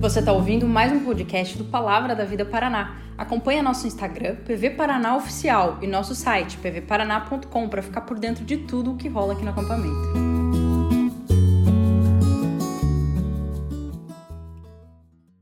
Você está ouvindo mais um podcast do Palavra da Vida Paraná. Acompanhe nosso Instagram, PV Paraná Oficial, e nosso site, pvparaná.com, para ficar por dentro de tudo o que rola aqui no acampamento.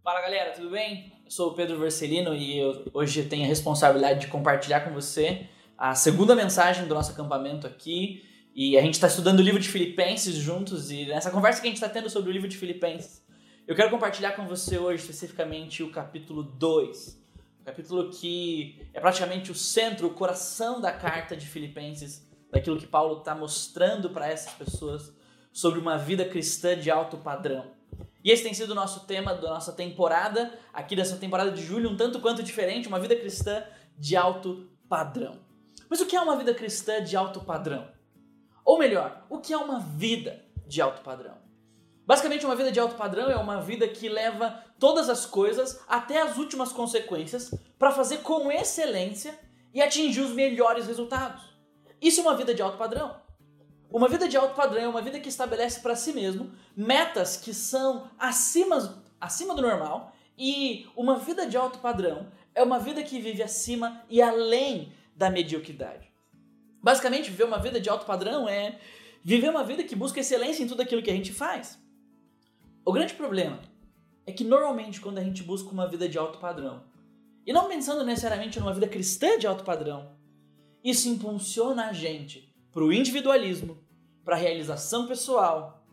Fala galera, tudo bem? Eu sou o Pedro Vercelino e hoje tenho a responsabilidade de compartilhar com você a segunda mensagem do nosso acampamento aqui. E a gente está estudando o livro de Filipenses juntos, e nessa conversa que a gente está tendo sobre o livro de Filipenses, eu quero compartilhar com você hoje especificamente o capítulo 2. O capítulo que é praticamente o centro, o coração da carta de Filipenses, daquilo que Paulo está mostrando para essas pessoas sobre uma vida cristã de alto padrão. E esse tem sido o nosso tema da nossa temporada, aqui dessa temporada de julho, um tanto quanto diferente, uma vida cristã de alto padrão. Mas o que é uma vida cristã de alto padrão? Ou melhor, o que é uma vida de alto padrão? Basicamente, uma vida de alto padrão é uma vida que leva todas as coisas até as últimas consequências para fazer com excelência e atingir os melhores resultados. Isso é uma vida de alto padrão. Uma vida de alto padrão é uma vida que estabelece para si mesmo metas que são acima, acima do normal e uma vida de alto padrão é uma vida que vive acima e além da mediocridade. Basicamente, viver uma vida de alto padrão é viver uma vida que busca excelência em tudo aquilo que a gente faz. O grande problema é que normalmente quando a gente busca uma vida de alto padrão, e não pensando necessariamente numa vida cristã de alto padrão, isso impulsiona a gente para o individualismo, para a realização pessoal,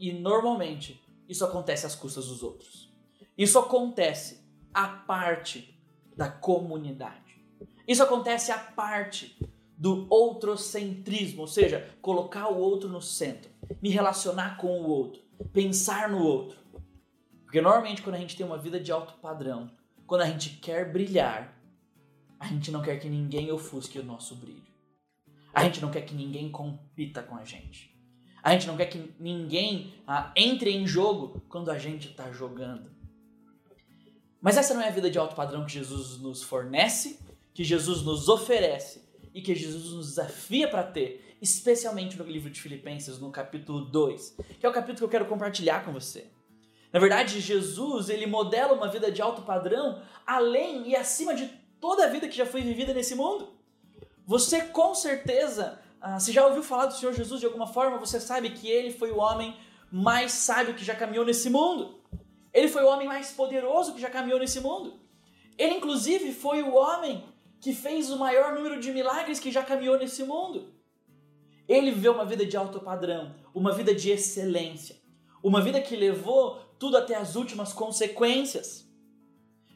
e normalmente isso acontece às custas dos outros. Isso acontece à parte da comunidade. Isso acontece à parte do outrocentrismo, ou seja, colocar o outro no centro, me relacionar com o outro pensar no outro. Porque normalmente quando a gente tem uma vida de alto padrão, quando a gente quer brilhar, a gente não quer que ninguém ofusque o nosso brilho. A gente não quer que ninguém compita com a gente. A gente não quer que ninguém ah, entre em jogo quando a gente está jogando. Mas essa não é a vida de alto padrão que Jesus nos fornece, que Jesus nos oferece e que Jesus nos desafia para ter especialmente no livro de Filipenses, no capítulo 2, que é o capítulo que eu quero compartilhar com você. Na verdade, Jesus, ele modela uma vida de alto padrão além e acima de toda a vida que já foi vivida nesse mundo. Você com certeza, ah, se já ouviu falar do Senhor Jesus de alguma forma, você sabe que ele foi o homem mais sábio que já caminhou nesse mundo. Ele foi o homem mais poderoso que já caminhou nesse mundo. Ele, inclusive, foi o homem que fez o maior número de milagres que já caminhou nesse mundo. Ele viveu uma vida de alto padrão, uma vida de excelência, uma vida que levou tudo até as últimas consequências.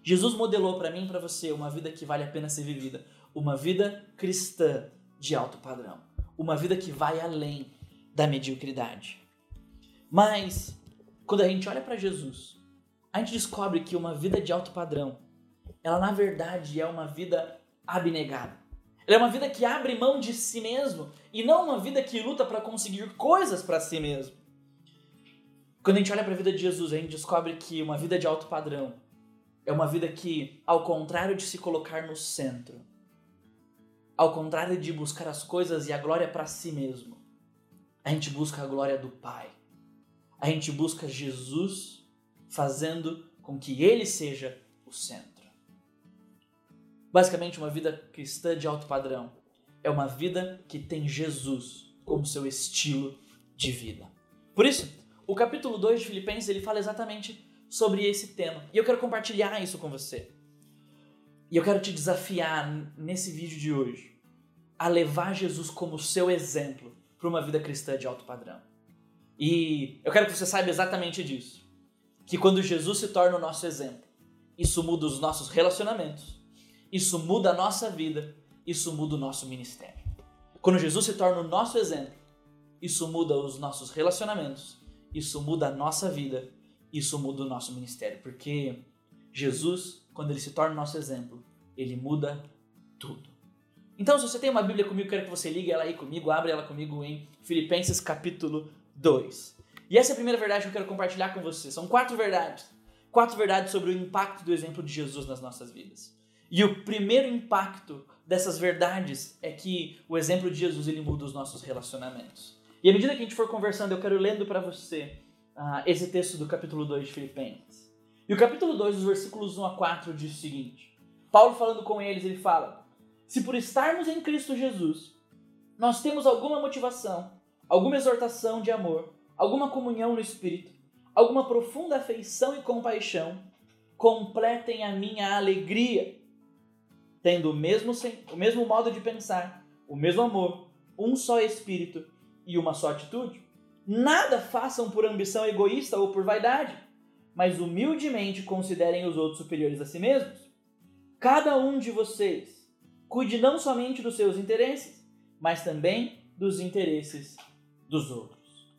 Jesus modelou para mim e para você uma vida que vale a pena ser vivida, uma vida cristã de alto padrão, uma vida que vai além da mediocridade. Mas quando a gente olha para Jesus, a gente descobre que uma vida de alto padrão, ela na verdade é uma vida abnegada. Ela é uma vida que abre mão de si mesmo e não uma vida que luta para conseguir coisas para si mesmo. Quando a gente olha para a vida de Jesus, a gente descobre que uma vida de alto padrão é uma vida que, ao contrário de se colocar no centro, ao contrário de buscar as coisas e a glória para si mesmo, a gente busca a glória do Pai. A gente busca Jesus fazendo com que ele seja o centro. Basicamente, uma vida cristã de alto padrão é uma vida que tem Jesus como seu estilo de vida. Por isso, o capítulo 2 de Filipenses ele fala exatamente sobre esse tema. E eu quero compartilhar isso com você. E eu quero te desafiar nesse vídeo de hoje a levar Jesus como seu exemplo para uma vida cristã de alto padrão. E eu quero que você saiba exatamente disso. Que quando Jesus se torna o nosso exemplo, isso muda os nossos relacionamentos, isso muda a nossa vida, isso muda o nosso ministério. Quando Jesus se torna o nosso exemplo, isso muda os nossos relacionamentos, isso muda a nossa vida, isso muda o nosso ministério, porque Jesus, quando ele se torna o nosso exemplo, ele muda tudo. Então, se você tem uma Bíblia comigo, quero que você ligue ela aí comigo, abre ela comigo em Filipenses capítulo 2. E essa é a primeira verdade que eu quero compartilhar com você. São quatro verdades. Quatro verdades sobre o impacto do exemplo de Jesus nas nossas vidas. E o primeiro impacto dessas verdades é que o exemplo de Jesus ele muda os nossos relacionamentos. E à medida que a gente for conversando, eu quero lendo para você uh, esse texto do capítulo 2 de Filipenses. E o capítulo 2, os versículos 1 a 4 diz o seguinte: Paulo falando com eles, ele fala: Se por estarmos em Cristo Jesus, nós temos alguma motivação, alguma exortação de amor, alguma comunhão no Espírito, alguma profunda afeição e compaixão, completem a minha alegria, tendo o mesmo, o mesmo modo de pensar, o mesmo amor, um só Espírito e uma só atitude. Nada façam por ambição egoísta ou por vaidade mas humildemente considerem os outros superiores a si mesmos. Cada um de vocês cuide não somente dos seus interesses, mas também dos interesses dos outros.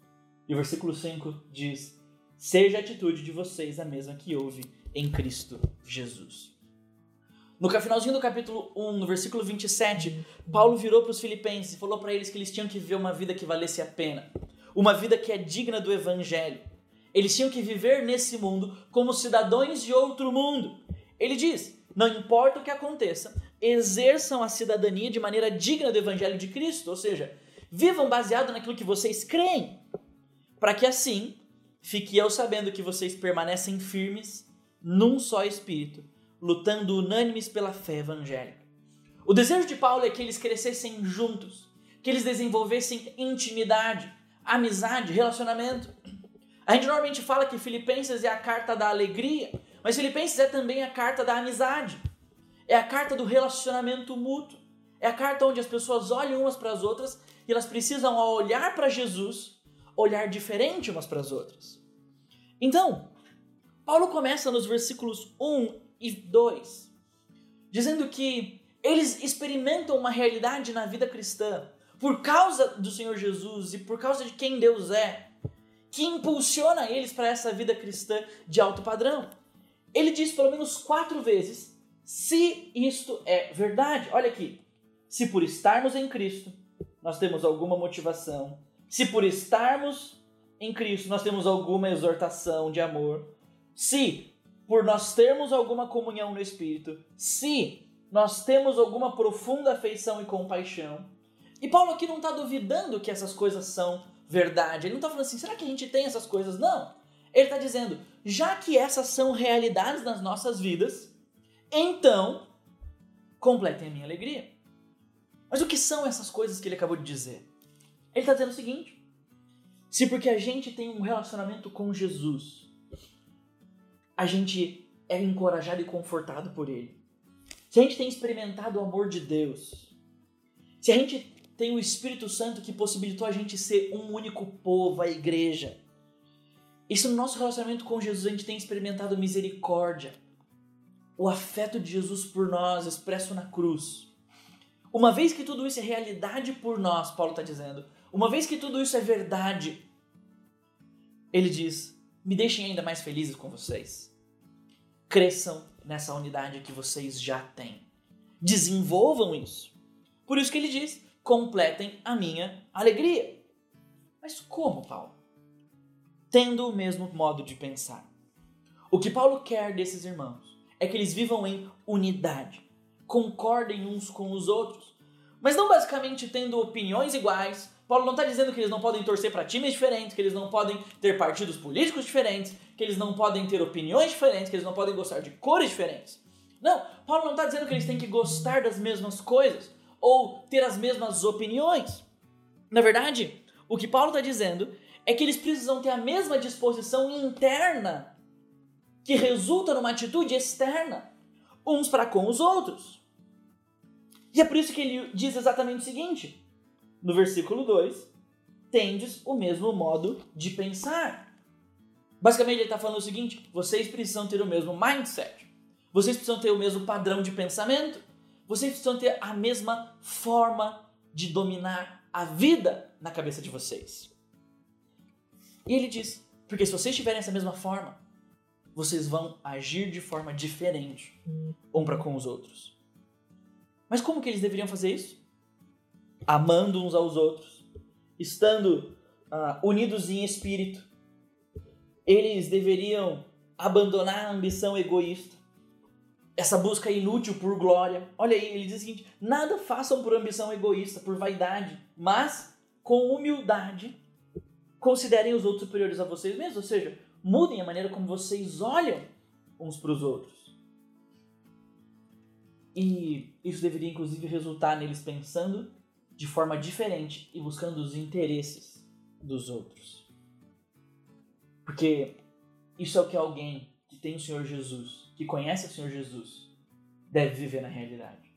E o versículo 5 diz: Seja a atitude de vocês a mesma que houve em Cristo Jesus. No finalzinho do capítulo 1, no versículo 27, Paulo virou para os filipenses e falou para eles que eles tinham que viver uma vida que valesse a pena, uma vida que é digna do evangelho, eles tinham que viver nesse mundo como cidadãos de outro mundo. Ele diz: não importa o que aconteça, exerçam a cidadania de maneira digna do evangelho de Cristo, ou seja, vivam baseado naquilo que vocês creem, para que assim fique eu sabendo que vocês permanecem firmes num só espírito, lutando unânimes pela fé evangélica. O desejo de Paulo é que eles crescessem juntos, que eles desenvolvessem intimidade, amizade, relacionamento. A gente normalmente fala que Filipenses é a carta da alegria, mas Filipenses é também a carta da amizade. É a carta do relacionamento mútuo. É a carta onde as pessoas olham umas para as outras e elas precisam, ao olhar para Jesus, olhar diferente umas para as outras. Então, Paulo começa nos versículos 1 e 2, dizendo que eles experimentam uma realidade na vida cristã por causa do Senhor Jesus e por causa de quem Deus é que impulsiona eles para essa vida cristã de alto padrão. Ele diz pelo menos quatro vezes se isto é verdade. Olha aqui. Se por estarmos em Cristo nós temos alguma motivação, se por estarmos em Cristo nós temos alguma exortação de amor, se por nós termos alguma comunhão no Espírito, se nós temos alguma profunda afeição e compaixão. E Paulo aqui não está duvidando que essas coisas são verdade. Ele não está falando assim, será que a gente tem essas coisas? Não. Ele está dizendo, já que essas são realidades nas nossas vidas, então completem a minha alegria. Mas o que são essas coisas que ele acabou de dizer? Ele está dizendo o seguinte: se porque a gente tem um relacionamento com Jesus, a gente é encorajado e confortado por Ele, se a gente tem experimentado o amor de Deus, se a gente tem o Espírito Santo que possibilitou a gente ser um único povo, a igreja. Isso no nosso relacionamento com Jesus a gente tem experimentado misericórdia, o afeto de Jesus por nós expresso na cruz. Uma vez que tudo isso é realidade por nós, Paulo está dizendo, uma vez que tudo isso é verdade, ele diz: me deixem ainda mais felizes com vocês. Cresçam nessa unidade que vocês já têm. Desenvolvam isso. Por isso que ele diz: completem a minha alegria. Mas como, Paulo? Tendo o mesmo modo de pensar. O que Paulo quer desses irmãos é que eles vivam em unidade, concordem uns com os outros, mas não basicamente tendo opiniões iguais. Paulo não está dizendo que eles não podem torcer para times diferentes, que eles não podem ter partidos políticos diferentes, que eles não podem ter opiniões diferentes, que eles não podem gostar de cores diferentes. Não, Paulo não está dizendo que eles têm que gostar das mesmas coisas ou ter as mesmas opiniões. Na verdade, o que Paulo está dizendo é que eles precisam ter a mesma disposição interna que resulta numa atitude externa, uns para com os outros. E é por isso que ele diz exatamente o seguinte, no versículo 2: tendes o mesmo modo de pensar. Basicamente, ele está falando o seguinte: vocês precisam ter o mesmo mindset, vocês precisam ter o mesmo padrão de pensamento, vocês precisam ter a mesma forma de dominar a vida na cabeça de vocês. E ele diz: porque se vocês tiverem essa mesma forma, vocês vão agir de forma diferente um para com os outros. Mas como que eles deveriam fazer isso? Amando uns aos outros, estando uh, unidos em espírito. Eles deveriam abandonar a ambição egoísta essa busca inútil por glória. Olha aí, ele diz o seguinte: nada façam por ambição egoísta, por vaidade, mas com humildade considerem os outros superiores a vocês mesmos, ou seja, mudem a maneira como vocês olham uns para os outros. E isso deveria inclusive resultar neles pensando de forma diferente e buscando os interesses dos outros. Porque isso é o que alguém que tem o Senhor Jesus, que conhece o Senhor Jesus, deve viver na realidade.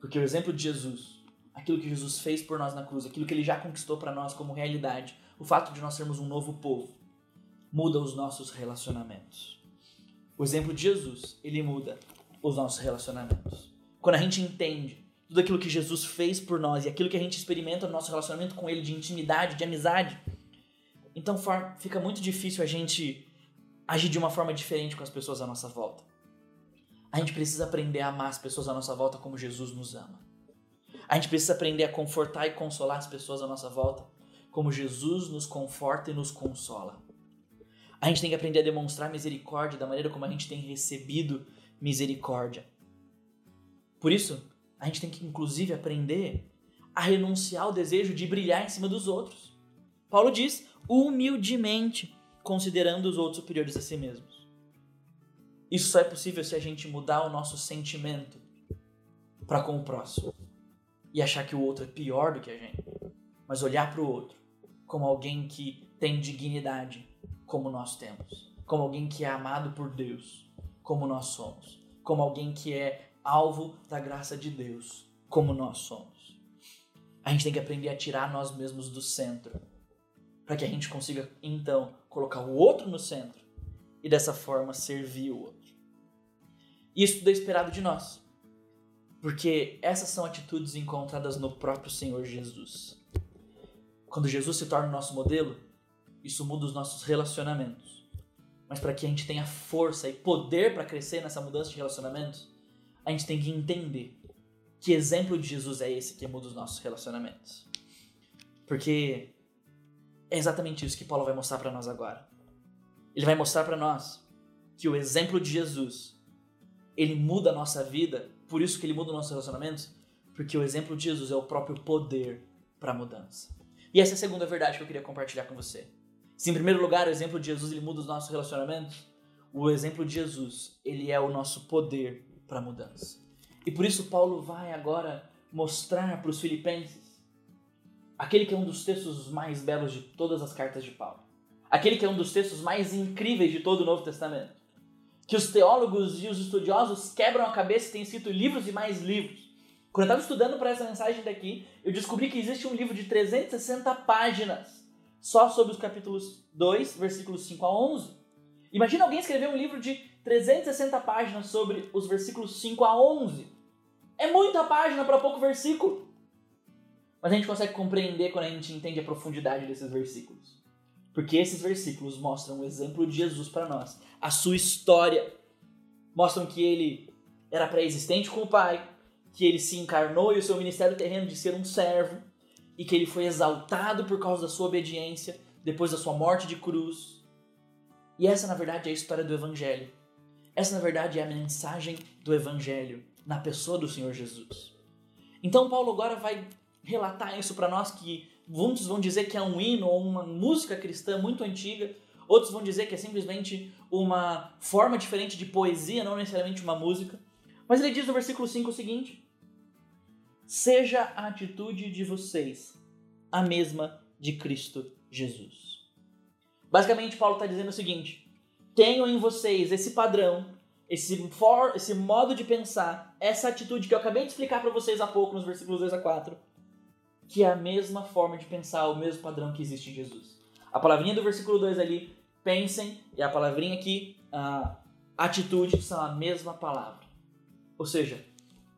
Porque o exemplo de Jesus, aquilo que Jesus fez por nós na cruz, aquilo que ele já conquistou para nós como realidade, o fato de nós sermos um novo povo, muda os nossos relacionamentos. O exemplo de Jesus, ele muda os nossos relacionamentos. Quando a gente entende tudo aquilo que Jesus fez por nós e aquilo que a gente experimenta no nosso relacionamento com Ele de intimidade, de amizade, então fica muito difícil a gente agir de uma forma diferente com as pessoas à nossa volta. A gente precisa aprender a amar as pessoas à nossa volta como Jesus nos ama. A gente precisa aprender a confortar e consolar as pessoas à nossa volta como Jesus nos conforta e nos consola. A gente tem que aprender a demonstrar misericórdia da maneira como a gente tem recebido misericórdia. Por isso, a gente tem que inclusive aprender a renunciar ao desejo de brilhar em cima dos outros. Paulo diz: humildemente, considerando os outros superiores a si mesmos. Isso só é possível se a gente mudar o nosso sentimento para com o próximo e achar que o outro é pior do que a gente, mas olhar para o outro como alguém que tem dignidade, como nós temos, como alguém que é amado por Deus, como nós somos, como alguém que é alvo da graça de Deus, como nós somos. A gente tem que aprender a tirar nós mesmos do centro, para que a gente consiga então colocar o outro no centro e dessa forma servir o outro. Isso é esperado de nós, porque essas são atitudes encontradas no próprio Senhor Jesus. Quando Jesus se torna o nosso modelo, isso muda os nossos relacionamentos. Mas para que a gente tenha força e poder para crescer nessa mudança de relacionamentos, a gente tem que entender que exemplo de Jesus é esse que muda os nossos relacionamentos. Porque é exatamente isso que Paulo vai mostrar para nós agora. Ele vai mostrar para nós que o exemplo de Jesus, ele muda a nossa vida, por isso que ele muda os nossos relacionamentos, porque o exemplo de Jesus é o próprio poder para mudança. E essa é a segunda verdade que eu queria compartilhar com você. Se em primeiro lugar o exemplo de Jesus ele muda os nossos relacionamentos, o exemplo de Jesus, ele é o nosso poder para a mudança. E por isso Paulo vai agora mostrar para os filipenses aquele que é um dos textos mais belos de todas as cartas de Paulo. Aquele que é um dos textos mais incríveis de todo o Novo Testamento. Que os teólogos e os estudiosos quebram a cabeça e têm escrito livros e mais livros. Quando eu estava estudando para essa mensagem daqui, eu descobri que existe um livro de 360 páginas só sobre os capítulos 2, versículos 5 a 11. Imagina alguém escrever um livro de 360 páginas sobre os versículos 5 a 11. É muita página para pouco versículo. Mas a gente consegue compreender quando a gente entende a profundidade desses versículos. Porque esses versículos mostram o exemplo de Jesus para nós, a sua história. Mostram que ele era pré-existente com o Pai, que ele se encarnou e o seu ministério terreno de ser um servo, e que ele foi exaltado por causa da sua obediência depois da sua morte de cruz. E essa, na verdade, é a história do Evangelho. Essa, na verdade, é a mensagem do Evangelho na pessoa do Senhor Jesus. Então, Paulo agora vai relatar isso para nós que muitos vão dizer que é um hino ou uma música cristã muito antiga, outros vão dizer que é simplesmente uma forma diferente de poesia, não necessariamente uma música. Mas ele diz no versículo 5 o seguinte: seja a atitude de vocês a mesma de Cristo Jesus. Basicamente, Paulo está dizendo o seguinte: tenham em vocês esse padrão, esse, for, esse modo de pensar, essa atitude que eu acabei de explicar para vocês há pouco nos versículos 2 a 4, que é a mesma forma de pensar, o mesmo padrão que existe em Jesus. A palavrinha do versículo 2 ali, pensem, e a palavrinha aqui, a atitude, são a mesma palavra. Ou seja,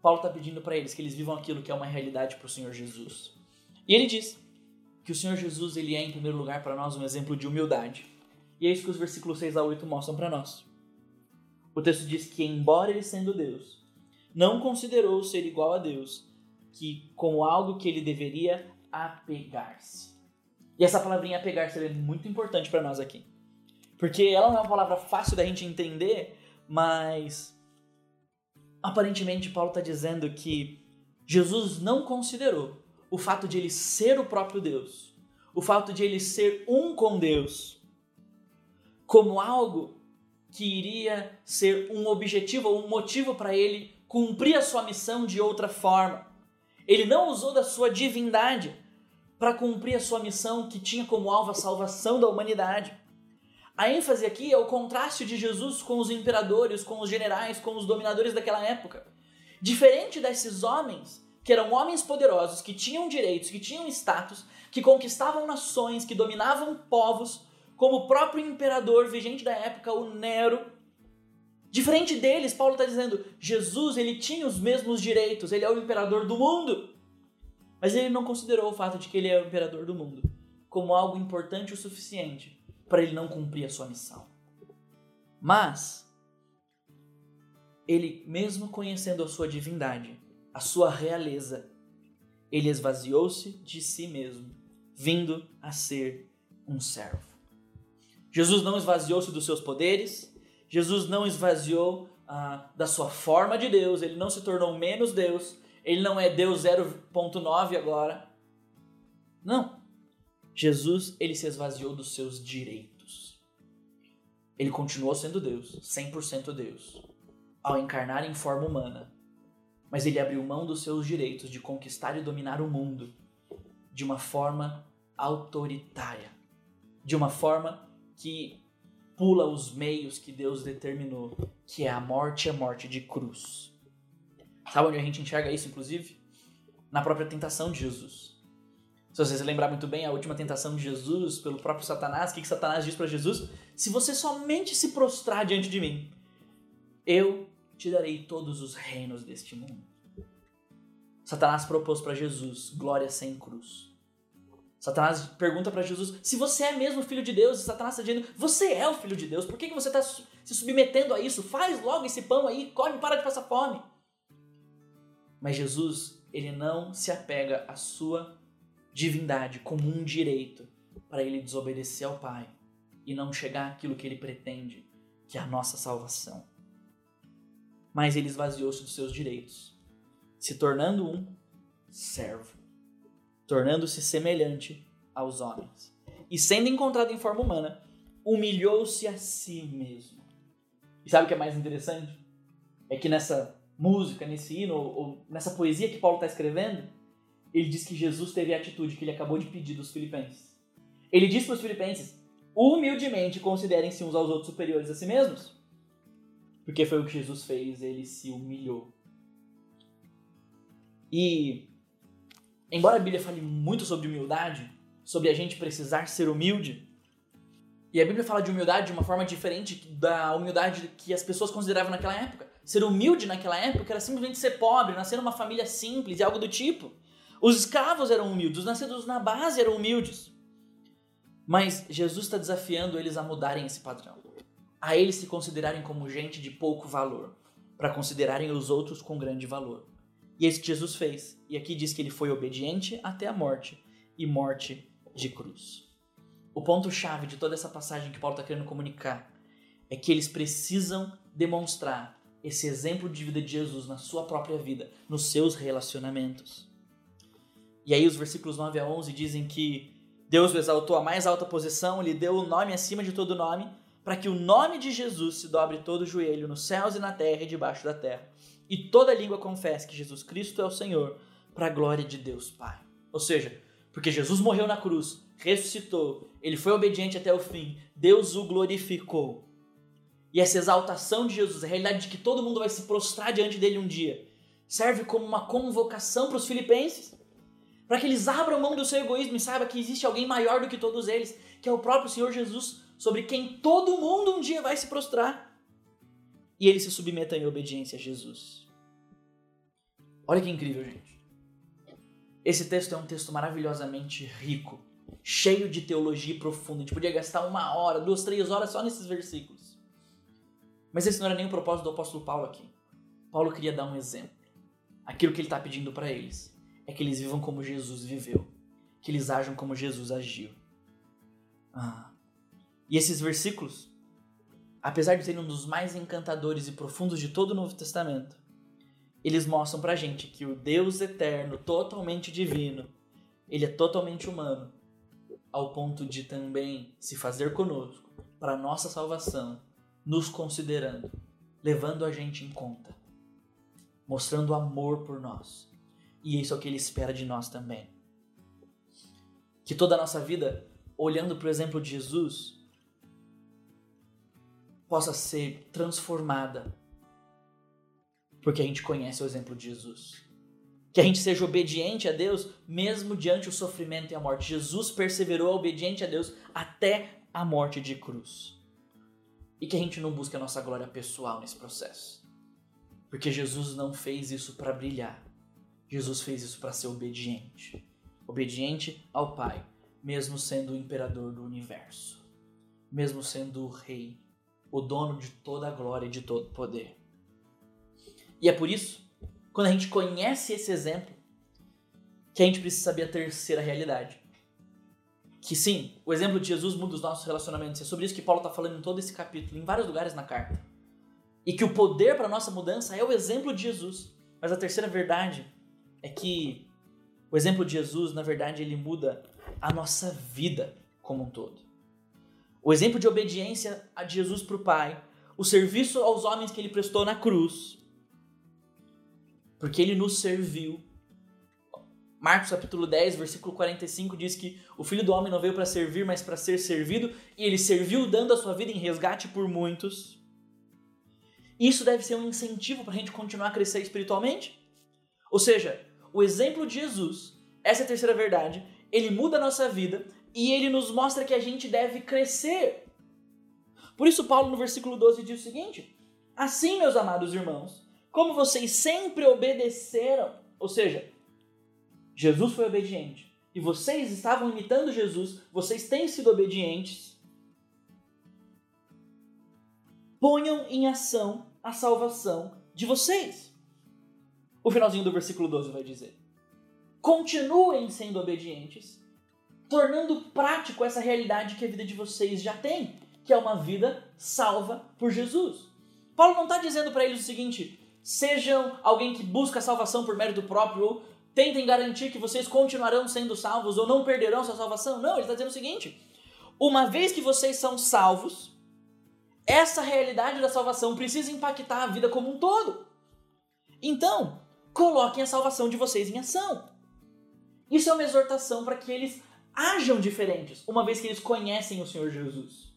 Paulo está pedindo para eles que eles vivam aquilo que é uma realidade para o Senhor Jesus. E ele diz que o Senhor Jesus ele é, em primeiro lugar, para nós um exemplo de humildade. E é isso que os versículos 6 a 8 mostram para nós. O texto diz que, embora ele sendo Deus, não considerou ser igual a Deus, que como algo que ele deveria apegar-se. E essa palavrinha apegar-se é muito importante para nós aqui. Porque ela não é uma palavra fácil da gente entender, mas aparentemente Paulo está dizendo que Jesus não considerou o fato de ele ser o próprio Deus, o fato de ele ser um com Deus, como algo que iria ser um objetivo ou um motivo para ele cumprir a sua missão de outra forma. Ele não usou da sua divindade para cumprir a sua missão que tinha como alvo a salvação da humanidade. A ênfase aqui é o contraste de Jesus com os imperadores, com os generais, com os dominadores daquela época. Diferente desses homens, que eram homens poderosos, que tinham direitos, que tinham status, que conquistavam nações, que dominavam povos, como o próprio imperador vigente da época, o Nero. Diferente deles, Paulo está dizendo, Jesus ele tinha os mesmos direitos, ele é o imperador do mundo. Mas ele não considerou o fato de que ele é o imperador do mundo como algo importante o suficiente para ele não cumprir a sua missão. Mas ele, mesmo conhecendo a sua divindade, a sua realeza, ele esvaziou-se de si mesmo, vindo a ser um servo. Jesus não esvaziou-se dos seus poderes, Jesus não esvaziou ah, da sua forma de Deus, ele não se tornou menos Deus, ele não é Deus 0.9 agora. Não. Jesus, ele se esvaziou dos seus direitos. Ele continuou sendo Deus, 100% Deus, ao encarnar em forma humana. Mas ele abriu mão dos seus direitos de conquistar e dominar o mundo de uma forma autoritária, de uma forma que pula os meios que Deus determinou, que é a morte e a morte de cruz. Sabe onde a gente enxerga isso, inclusive? Na própria tentação de Jesus. Se você se lembrar muito bem, a última tentação de Jesus pelo próprio Satanás, o que, que Satanás diz para Jesus? Se você somente se prostrar diante de mim, eu te darei todos os reinos deste mundo. Satanás propôs para Jesus glória sem cruz. Satanás pergunta para Jesus se você é mesmo filho de Deus, e Satanás está dizendo, você é o filho de Deus, por que, que você está se submetendo a isso? Faz logo esse pão aí, come, para de passar fome. Mas Jesus, ele não se apega à sua divindade como um direito para ele desobedecer ao Pai e não chegar àquilo que ele pretende, que é a nossa salvação. Mas ele esvaziou-se dos seus direitos, se tornando um servo tornando-se semelhante aos homens. E sendo encontrado em forma humana, humilhou-se a si mesmo. E sabe o que é mais interessante? É que nessa música, nesse hino, ou nessa poesia que Paulo está escrevendo, ele diz que Jesus teve a atitude que ele acabou de pedir dos filipenses. Ele diz para os filipenses, humildemente considerem-se uns aos outros superiores a si mesmos. Porque foi o que Jesus fez, ele se humilhou. E Embora a Bíblia fale muito sobre humildade, sobre a gente precisar ser humilde, e a Bíblia fala de humildade de uma forma diferente da humildade que as pessoas consideravam naquela época. Ser humilde naquela época era simplesmente ser pobre, nascer numa família simples e algo do tipo. Os escravos eram humildes, os nascidos na base eram humildes. Mas Jesus está desafiando eles a mudarem esse padrão. A eles se considerarem como gente de pouco valor, para considerarem os outros com grande valor. E é isso que Jesus fez. E aqui diz que ele foi obediente até a morte e morte de cruz. O ponto-chave de toda essa passagem que Paulo está querendo comunicar é que eles precisam demonstrar esse exemplo de vida de Jesus na sua própria vida, nos seus relacionamentos. E aí os versículos 9 a 11 dizem que Deus o exaltou à mais alta posição, lhe deu o nome acima de todo nome, para que o nome de Jesus se dobre todo o joelho nos céus e na terra e debaixo da terra e toda língua confesse que Jesus Cristo é o Senhor, para a glória de Deus Pai. Ou seja, porque Jesus morreu na cruz, ressuscitou, ele foi obediente até o fim, Deus o glorificou. E essa exaltação de Jesus, a realidade de que todo mundo vai se prostrar diante dele um dia, serve como uma convocação para os filipenses, para que eles abram mão do seu egoísmo e saibam que existe alguém maior do que todos eles, que é o próprio Senhor Jesus, sobre quem todo mundo um dia vai se prostrar. E eles se submetam em obediência a Jesus. Olha que incrível, gente. Esse texto é um texto maravilhosamente rico, cheio de teologia profunda. A gente podia gastar uma hora, duas, três horas só nesses versículos. Mas esse não era nem o propósito do apóstolo Paulo aqui. Paulo queria dar um exemplo. Aquilo que ele está pedindo para eles é que eles vivam como Jesus viveu, que eles ajam como Jesus agiu. Ah. E esses versículos, apesar de serem um dos mais encantadores e profundos de todo o Novo Testamento, eles mostram pra gente que o Deus eterno, totalmente divino, ele é totalmente humano, ao ponto de também se fazer conosco para nossa salvação nos considerando, levando a gente em conta, mostrando amor por nós. E isso é o que ele espera de nós também. Que toda a nossa vida, olhando para o exemplo de Jesus, possa ser transformada porque a gente conhece o exemplo de Jesus. Que a gente seja obediente a Deus mesmo diante o sofrimento e a morte. Jesus perseverou obediente a Deus até a morte de cruz. E que a gente não busque a nossa glória pessoal nesse processo. Porque Jesus não fez isso para brilhar. Jesus fez isso para ser obediente. Obediente ao Pai, mesmo sendo o imperador do universo. Mesmo sendo o rei, o dono de toda a glória e de todo poder. E é por isso, quando a gente conhece esse exemplo, que a gente precisa saber a terceira realidade. Que sim, o exemplo de Jesus muda os nossos relacionamentos. É sobre isso que Paulo está falando em todo esse capítulo, em vários lugares na carta. E que o poder para nossa mudança é o exemplo de Jesus. Mas a terceira verdade é que o exemplo de Jesus, na verdade, ele muda a nossa vida como um todo. O exemplo de obediência a Jesus para o Pai, o serviço aos homens que ele prestou na cruz, porque ele nos serviu. Marcos capítulo 10, versículo 45 diz que o filho do homem não veio para servir, mas para ser servido, e ele serviu dando a sua vida em resgate por muitos. Isso deve ser um incentivo para a gente continuar a crescer espiritualmente. Ou seja, o exemplo de Jesus, essa é a terceira verdade, ele muda a nossa vida e ele nos mostra que a gente deve crescer. Por isso, Paulo no versículo 12 diz o seguinte: Assim, meus amados irmãos, como vocês sempre obedeceram, ou seja, Jesus foi obediente e vocês estavam imitando Jesus, vocês têm sido obedientes. Ponham em ação a salvação de vocês. O finalzinho do versículo 12 vai dizer: Continuem sendo obedientes, tornando prático essa realidade que a vida de vocês já tem, que é uma vida salva por Jesus. Paulo não está dizendo para eles o seguinte: sejam alguém que busca a salvação por mérito próprio, ou tentem garantir que vocês continuarão sendo salvos ou não perderão sua salvação. Não, ele está dizendo o seguinte: uma vez que vocês são salvos, essa realidade da salvação precisa impactar a vida como um todo. Então, coloquem a salvação de vocês em ação. Isso é uma exortação para que eles ajam diferentes, uma vez que eles conhecem o Senhor Jesus.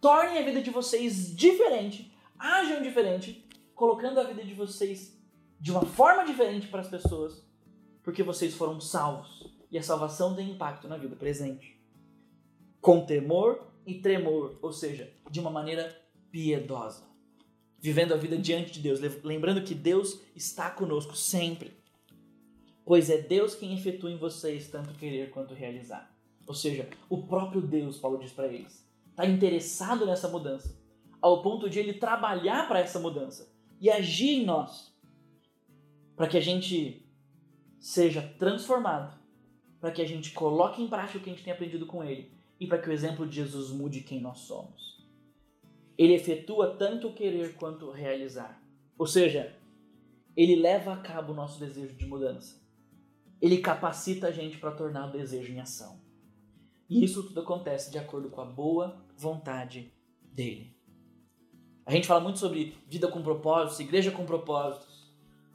Tornem a vida de vocês diferente, ajam diferente, colocando a vida de vocês de uma forma diferente para as pessoas, porque vocês foram salvos. E a salvação tem impacto na vida presente. Com temor e tremor, ou seja, de uma maneira piedosa. Vivendo a vida diante de Deus, lembrando que Deus está conosco sempre. Pois é Deus quem efetua em vocês tanto querer quanto realizar. Ou seja, o próprio Deus, Paulo diz para eles, está interessado nessa mudança, ao ponto de ele trabalhar para essa mudança e agir em nós, para que a gente seja transformado, para que a gente coloque em prática o que a gente tem aprendido com Ele e para que o exemplo de Jesus mude quem nós somos. Ele efetua tanto querer quanto realizar. Ou seja, ele leva a cabo o nosso desejo de mudança. Ele capacita a gente para tornar o desejo em ação. E isso tudo acontece de acordo com a boa vontade dele. A gente fala muito sobre vida com propósitos, igreja com propósitos.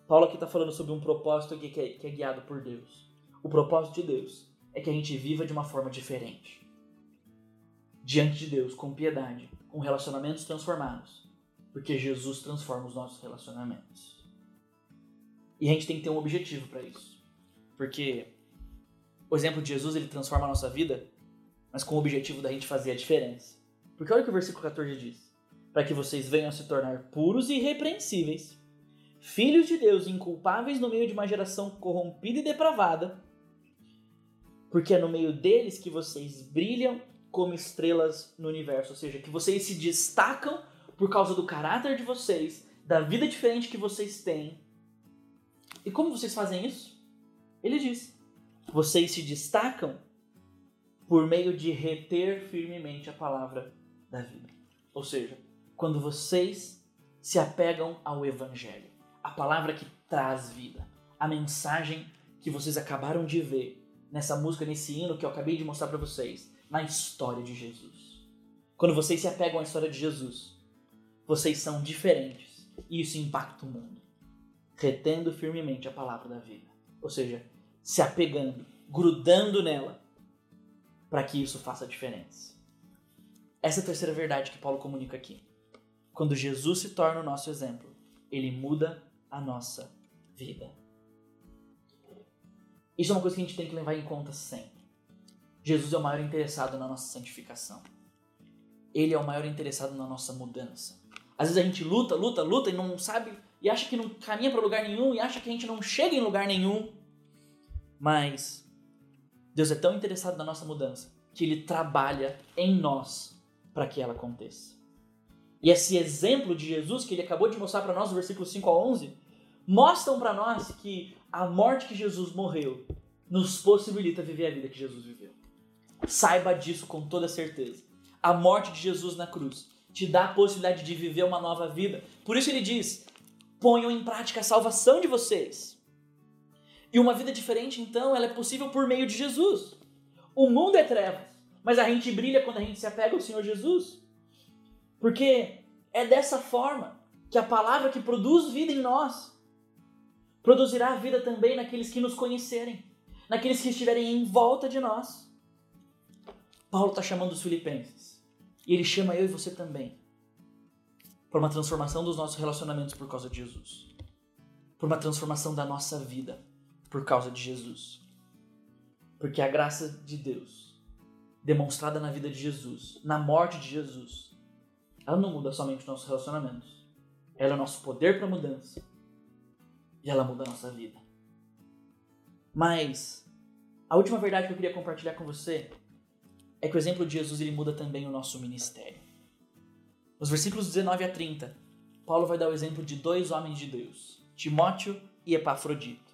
Paulo aqui está falando sobre um propósito que é, que é guiado por Deus. O propósito de Deus é que a gente viva de uma forma diferente. Diante de Deus, com piedade, com relacionamentos transformados. Porque Jesus transforma os nossos relacionamentos. E a gente tem que ter um objetivo para isso. Porque o exemplo de Jesus, ele transforma a nossa vida, mas com o objetivo da gente fazer a diferença. Porque olha o que o versículo 14 diz para que vocês venham a se tornar puros e irrepreensíveis, filhos de Deus, inculpáveis no meio de uma geração corrompida e depravada, porque é no meio deles que vocês brilham como estrelas no universo, ou seja, que vocês se destacam por causa do caráter de vocês, da vida diferente que vocês têm. E como vocês fazem isso? Ele diz: vocês se destacam por meio de reter firmemente a palavra da vida. Ou seja, quando vocês se apegam ao Evangelho, a palavra que traz vida, a mensagem que vocês acabaram de ver nessa música, nesse hino que eu acabei de mostrar para vocês, na história de Jesus. Quando vocês se apegam à história de Jesus, vocês são diferentes e isso impacta o mundo. Retendo firmemente a palavra da vida. Ou seja, se apegando, grudando nela, para que isso faça diferença. Essa é a terceira verdade que Paulo comunica aqui. Quando Jesus se torna o nosso exemplo, ele muda a nossa vida. Isso é uma coisa que a gente tem que levar em conta sempre. Jesus é o maior interessado na nossa santificação. Ele é o maior interessado na nossa mudança. Às vezes a gente luta, luta, luta e não sabe, e acha que não caminha para lugar nenhum, e acha que a gente não chega em lugar nenhum. Mas Deus é tão interessado na nossa mudança que Ele trabalha em nós para que ela aconteça. E esse exemplo de Jesus que Ele acabou de mostrar para nós, no versículo 5 a 11, mostram para nós que a morte que Jesus morreu nos possibilita viver a vida que Jesus viveu. Saiba disso com toda certeza. A morte de Jesus na cruz te dá a possibilidade de viver uma nova vida. Por isso ele diz: ponham em prática a salvação de vocês. E uma vida diferente, então, ela é possível por meio de Jesus. O mundo é trevas, mas a gente brilha quando a gente se apega ao Senhor Jesus. Porque é dessa forma que a palavra que produz vida em nós produzirá vida também naqueles que nos conhecerem, naqueles que estiverem em volta de nós. Paulo está chamando os filipenses. E ele chama eu e você também. Por uma transformação dos nossos relacionamentos por causa de Jesus. Por uma transformação da nossa vida por causa de Jesus. Porque a graça de Deus, demonstrada na vida de Jesus, na morte de Jesus, ela não muda somente os nossos relacionamentos. Ela é o nosso poder para mudança. E ela muda a nossa vida. Mas a última verdade que eu queria compartilhar com você é que o exemplo de Jesus ele muda também o nosso ministério. Nos versículos 19 a 30, Paulo vai dar o exemplo de dois homens de Deus, Timóteo e Epafrodito,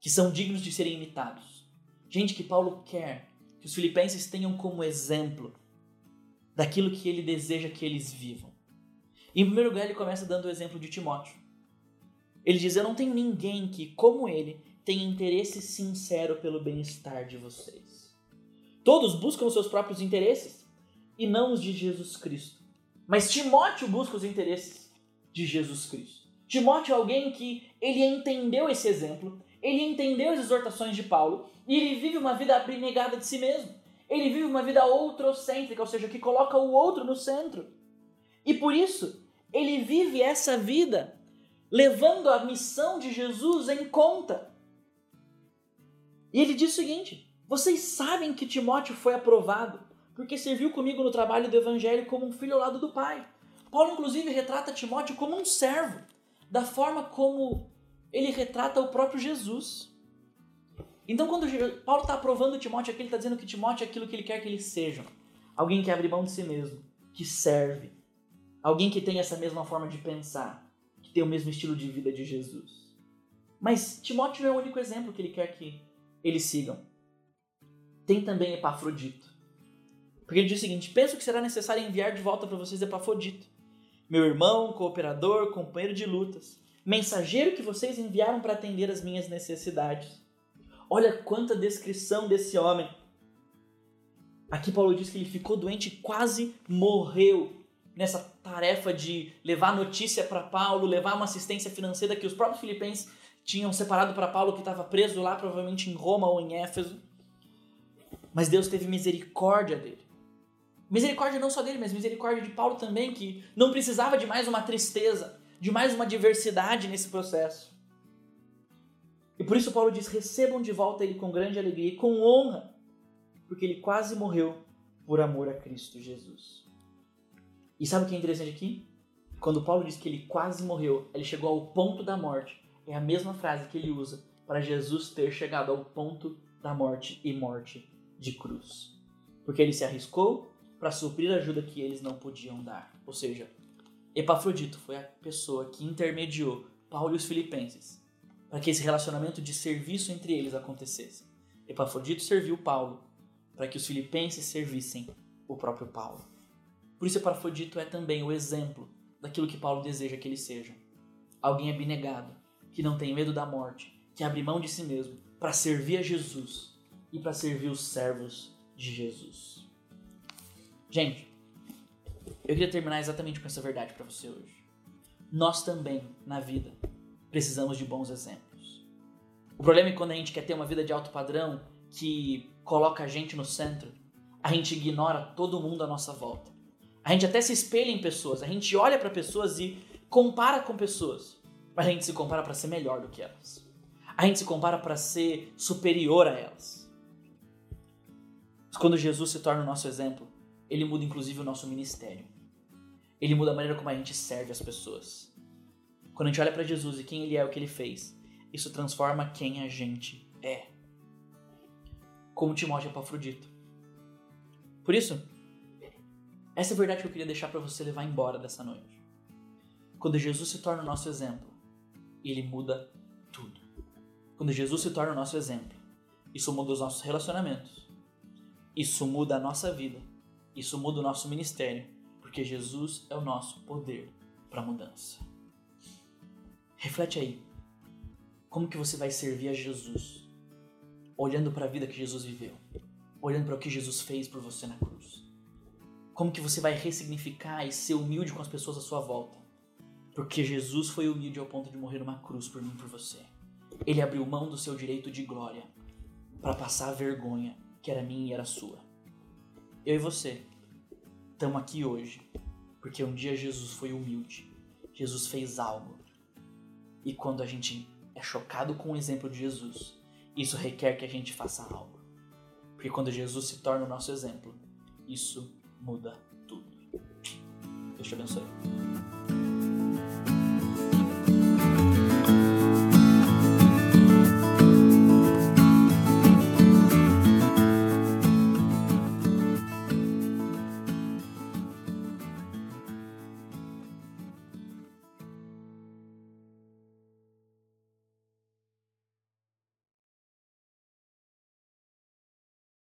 que são dignos de serem imitados. Gente que Paulo quer que os filipenses tenham como exemplo daquilo que ele deseja que eles vivam. Em primeiro lugar, ele começa dando o exemplo de Timóteo. Ele diz: Eu não tenho ninguém que, como ele, tenha interesse sincero pelo bem-estar de vocês. Todos buscam os seus próprios interesses e não os de Jesus Cristo. Mas Timóteo busca os interesses de Jesus Cristo. Timóteo é alguém que ele entendeu esse exemplo, ele entendeu as exortações de Paulo e ele vive uma vida abnegada de si mesmo. Ele vive uma vida outrocêntrica, ou seja, que coloca o outro no centro. E por isso, ele vive essa vida levando a missão de Jesus em conta. E ele diz o seguinte: vocês sabem que Timóteo foi aprovado, porque serviu comigo no trabalho do evangelho como um filho ao lado do pai. Paulo, inclusive, retrata Timóteo como um servo, da forma como ele retrata o próprio Jesus. Então, quando Paulo está aprovando Timóteo aqui, ele está dizendo que Timóteo é aquilo que ele quer que ele seja. Alguém que abre mão de si mesmo, que serve. Alguém que tem essa mesma forma de pensar, que tem o mesmo estilo de vida de Jesus. Mas Timóteo não é o único exemplo que ele quer que eles sigam tem também Epafrodito. Porque ele diz o seguinte: penso que será necessário enviar de volta para vocês Epafrodito, meu irmão, cooperador, companheiro de lutas, mensageiro que vocês enviaram para atender as minhas necessidades. Olha quanta descrição desse homem. Aqui Paulo diz que ele ficou doente e quase morreu nessa tarefa de levar notícia para Paulo, levar uma assistência financeira que os próprios filipenses tinham separado para Paulo que estava preso lá provavelmente em Roma ou em Éfeso. Mas Deus teve misericórdia dele. Misericórdia não só dele, mas misericórdia de Paulo também, que não precisava de mais uma tristeza, de mais uma diversidade nesse processo. E por isso Paulo diz: recebam de volta ele com grande alegria e com honra, porque ele quase morreu por amor a Cristo Jesus. E sabe o que é interessante aqui? Quando Paulo diz que ele quase morreu, ele chegou ao ponto da morte, é a mesma frase que ele usa para Jesus ter chegado ao ponto da morte e morte de cruz. Porque ele se arriscou para suprir a ajuda que eles não podiam dar. Ou seja, Epafrodito foi a pessoa que intermediou Paulo e os filipenses para que esse relacionamento de serviço entre eles acontecesse. Epafrodito serviu Paulo para que os filipenses servissem o próprio Paulo. Por isso, Epafrodito é também o exemplo daquilo que Paulo deseja que ele seja. Alguém abnegado, que não tem medo da morte, que abre mão de si mesmo para servir a Jesus e para servir os servos de Jesus. Gente, Eu queria terminar exatamente com essa verdade para você hoje. Nós também, na vida, precisamos de bons exemplos. O problema é quando a gente quer ter uma vida de alto padrão que coloca a gente no centro, a gente ignora todo mundo à nossa volta. A gente até se espelha em pessoas, a gente olha para pessoas e compara com pessoas, mas a gente se compara para ser melhor do que elas. A gente se compara para ser superior a elas. Mas quando Jesus se torna o nosso exemplo, ele muda inclusive o nosso ministério. Ele muda a maneira como a gente serve as pessoas. Quando a gente olha para Jesus e quem ele é, o que ele fez, isso transforma quem a gente é. Como Timóteo Epafrodito. Por isso, essa é a verdade que eu queria deixar para você levar embora dessa noite. Quando Jesus se torna o nosso exemplo, ele muda tudo. Quando Jesus se torna o nosso exemplo, isso muda os nossos relacionamentos. Isso muda a nossa vida. Isso muda o nosso ministério, porque Jesus é o nosso poder para mudança. Reflete aí. Como que você vai servir a Jesus? Olhando para a vida que Jesus viveu, olhando para o que Jesus fez por você na cruz. Como que você vai ressignificar e ser humilde com as pessoas à sua volta? Porque Jesus foi humilde ao ponto de morrer numa cruz por mim e por você. Ele abriu mão do seu direito de glória para passar a vergonha que era minha e era sua. Eu e você estamos aqui hoje porque um dia Jesus foi humilde. Jesus fez algo. E quando a gente é chocado com o exemplo de Jesus, isso requer que a gente faça algo. Porque quando Jesus se torna o nosso exemplo, isso muda tudo. Deus te abençoe.